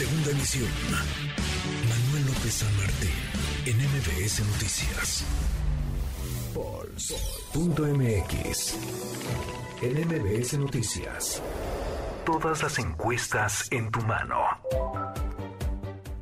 Segunda emisión. Manuel López San Martín, en MBS Noticias. Pulse.mx. En MBS Noticias. Todas las encuestas en tu mano.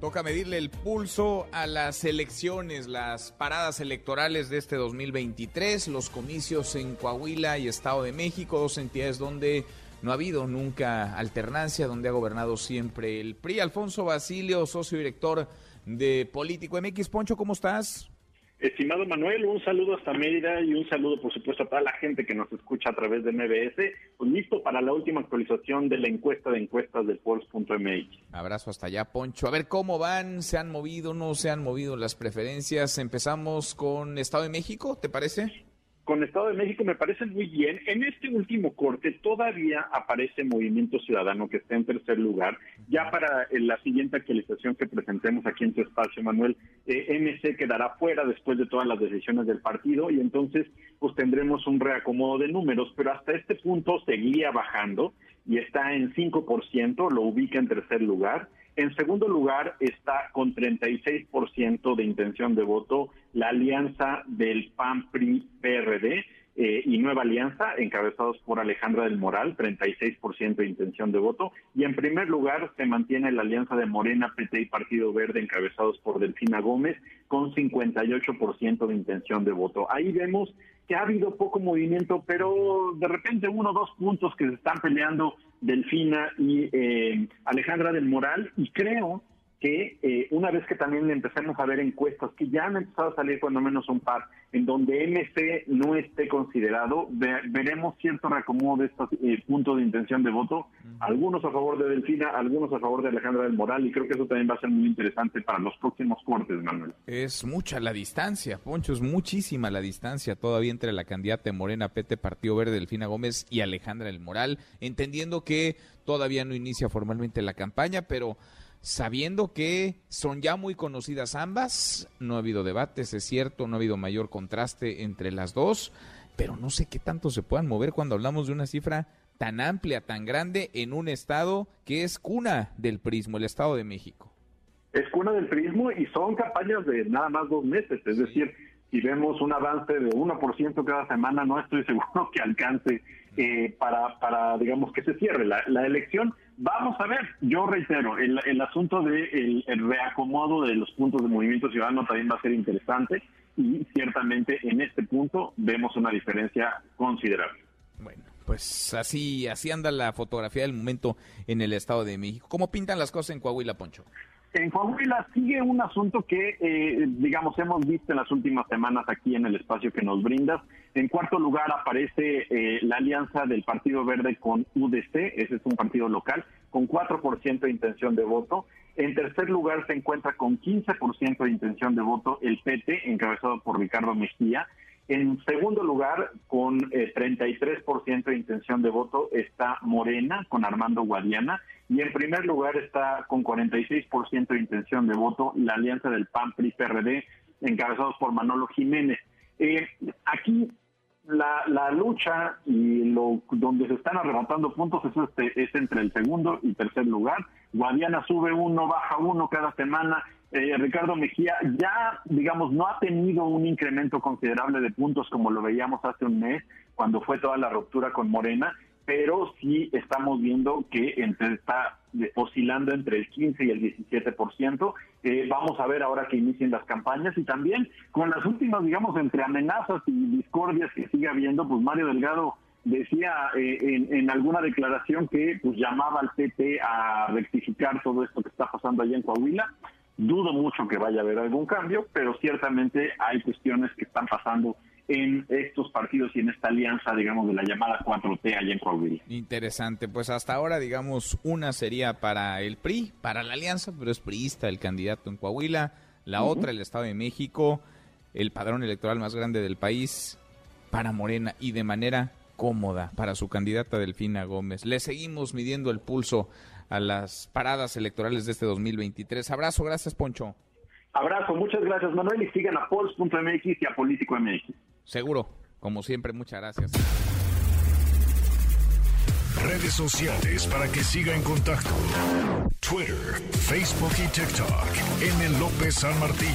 Toca medirle el pulso a las elecciones, las paradas electorales de este 2023, los comicios en Coahuila y Estado de México, dos entidades donde no ha habido nunca alternancia, donde ha gobernado siempre el PRI. Alfonso Basilio, socio director de Político MX. Poncho, ¿cómo estás? Estimado Manuel, un saludo hasta Mérida y un saludo, por supuesto, a toda la gente que nos escucha a través de MBS. Pues listo para la última actualización de la encuesta de encuestas del Pulse.mx. Abrazo hasta allá, Poncho. A ver cómo van, se han movido, no se han movido las preferencias. Empezamos con Estado de México, ¿te parece? Con Estado de México me parece muy bien. En este último corte todavía aparece Movimiento Ciudadano que está en tercer lugar. Ya para eh, la siguiente actualización que presentemos aquí en tu espacio, Manuel, eh, MC quedará fuera después de todas las decisiones del partido y entonces pues tendremos un reacomodo de números, pero hasta este punto seguía bajando y está en 5%, lo ubica en tercer lugar. En segundo lugar está con 36% de intención de voto la alianza del PAN-PRI-PRD eh, y Nueva Alianza, encabezados por Alejandra del Moral, 36% de intención de voto. Y en primer lugar se mantiene la alianza de Morena, PT y Partido Verde, encabezados por Delfina Gómez, con 58% de intención de voto. Ahí vemos que ha habido poco movimiento, pero de repente uno o dos puntos que se están peleando Delfina y eh, Alejandra del Moral, y creo que eh, una vez que también empecemos a ver encuestas que ya han empezado a salir cuando menos un par, en donde MC no esté considerado, veremos cierto reacomodo de estos eh, puntos de intención de voto, algunos a favor de Delfina, algunos a favor de Alejandra del Moral, y creo que eso también va a ser muy interesante para los próximos cortes, Manuel. Es mucha la distancia, Poncho, es muchísima la distancia todavía entre la candidata Morena, Pete, Partido Verde, Delfina Gómez y Alejandra del Moral, entendiendo que todavía no inicia formalmente la campaña, pero sabiendo que son ya muy conocidas ambas, no ha habido debates, es cierto, no ha habido mayor contraste entre las dos, pero no sé qué tanto se puedan mover cuando hablamos de una cifra tan amplia, tan grande en un estado que es cuna del prismo, el Estado de México. Es cuna del prismo y son campañas de nada más dos meses, es decir, si vemos un avance de 1% cada semana, no estoy seguro que alcance eh, para, para, digamos, que se cierre la, la elección Vamos a ver, yo reitero, el, el asunto del de el reacomodo de los puntos de movimiento ciudadano también va a ser interesante y ciertamente en este punto vemos una diferencia considerable. Bueno, pues así, así anda la fotografía del momento en el Estado de México. ¿Cómo pintan las cosas en Coahuila, Poncho? En Coahuila sigue un asunto que, eh, digamos, hemos visto en las últimas semanas aquí en el espacio que nos brindas. En cuarto lugar aparece eh, la alianza del Partido Verde con UDC, ese es un partido local, con 4% de intención de voto. En tercer lugar se encuentra con 15% de intención de voto el PT, encabezado por Ricardo Mejía. En segundo lugar, con 33% eh, de intención de voto, está Morena, con Armando Guadiana. Y en primer lugar está con 46% de intención de voto la alianza del PAN-PRI-PRD, encabezados por Manolo Jiménez. Eh, aquí la, la, lucha y lo donde se están arrebatando puntos es, este, es entre el segundo y tercer lugar. Guadiana sube uno, baja uno cada semana eh, Ricardo Mejía ya, digamos, no ha tenido un incremento considerable de puntos como lo veíamos hace un mes, cuando fue toda la ruptura con Morena, pero sí estamos viendo que entre, está oscilando entre el 15 y el 17%. Eh, vamos a ver ahora que inicien las campañas y también con las últimas, digamos, entre amenazas y discordias que sigue habiendo, pues Mario Delgado decía eh, en, en, alguna declaración que pues llamaba al PT a rectificar todo esto que está pasando allá en Coahuila. Dudo mucho que vaya a haber algún cambio, pero ciertamente hay cuestiones que están pasando en estos partidos y en esta alianza, digamos, de la llamada 4T allá en Coahuila. Interesante, pues hasta ahora, digamos, una sería para el PRI, para la alianza, pero es priista el candidato en Coahuila, la otra el Estado de México, el padrón electoral más grande del país, para Morena y de manera cómoda para su candidata Delfina Gómez. Le seguimos midiendo el pulso a las paradas electorales de este 2023. Abrazo, gracias Poncho. Abrazo, muchas gracias Manuel y sigan a Pols.mx y a Político MX. Seguro, como siempre, muchas gracias. Redes sociales para que siga en contacto: Twitter, Facebook y TikTok. M. López San Martín.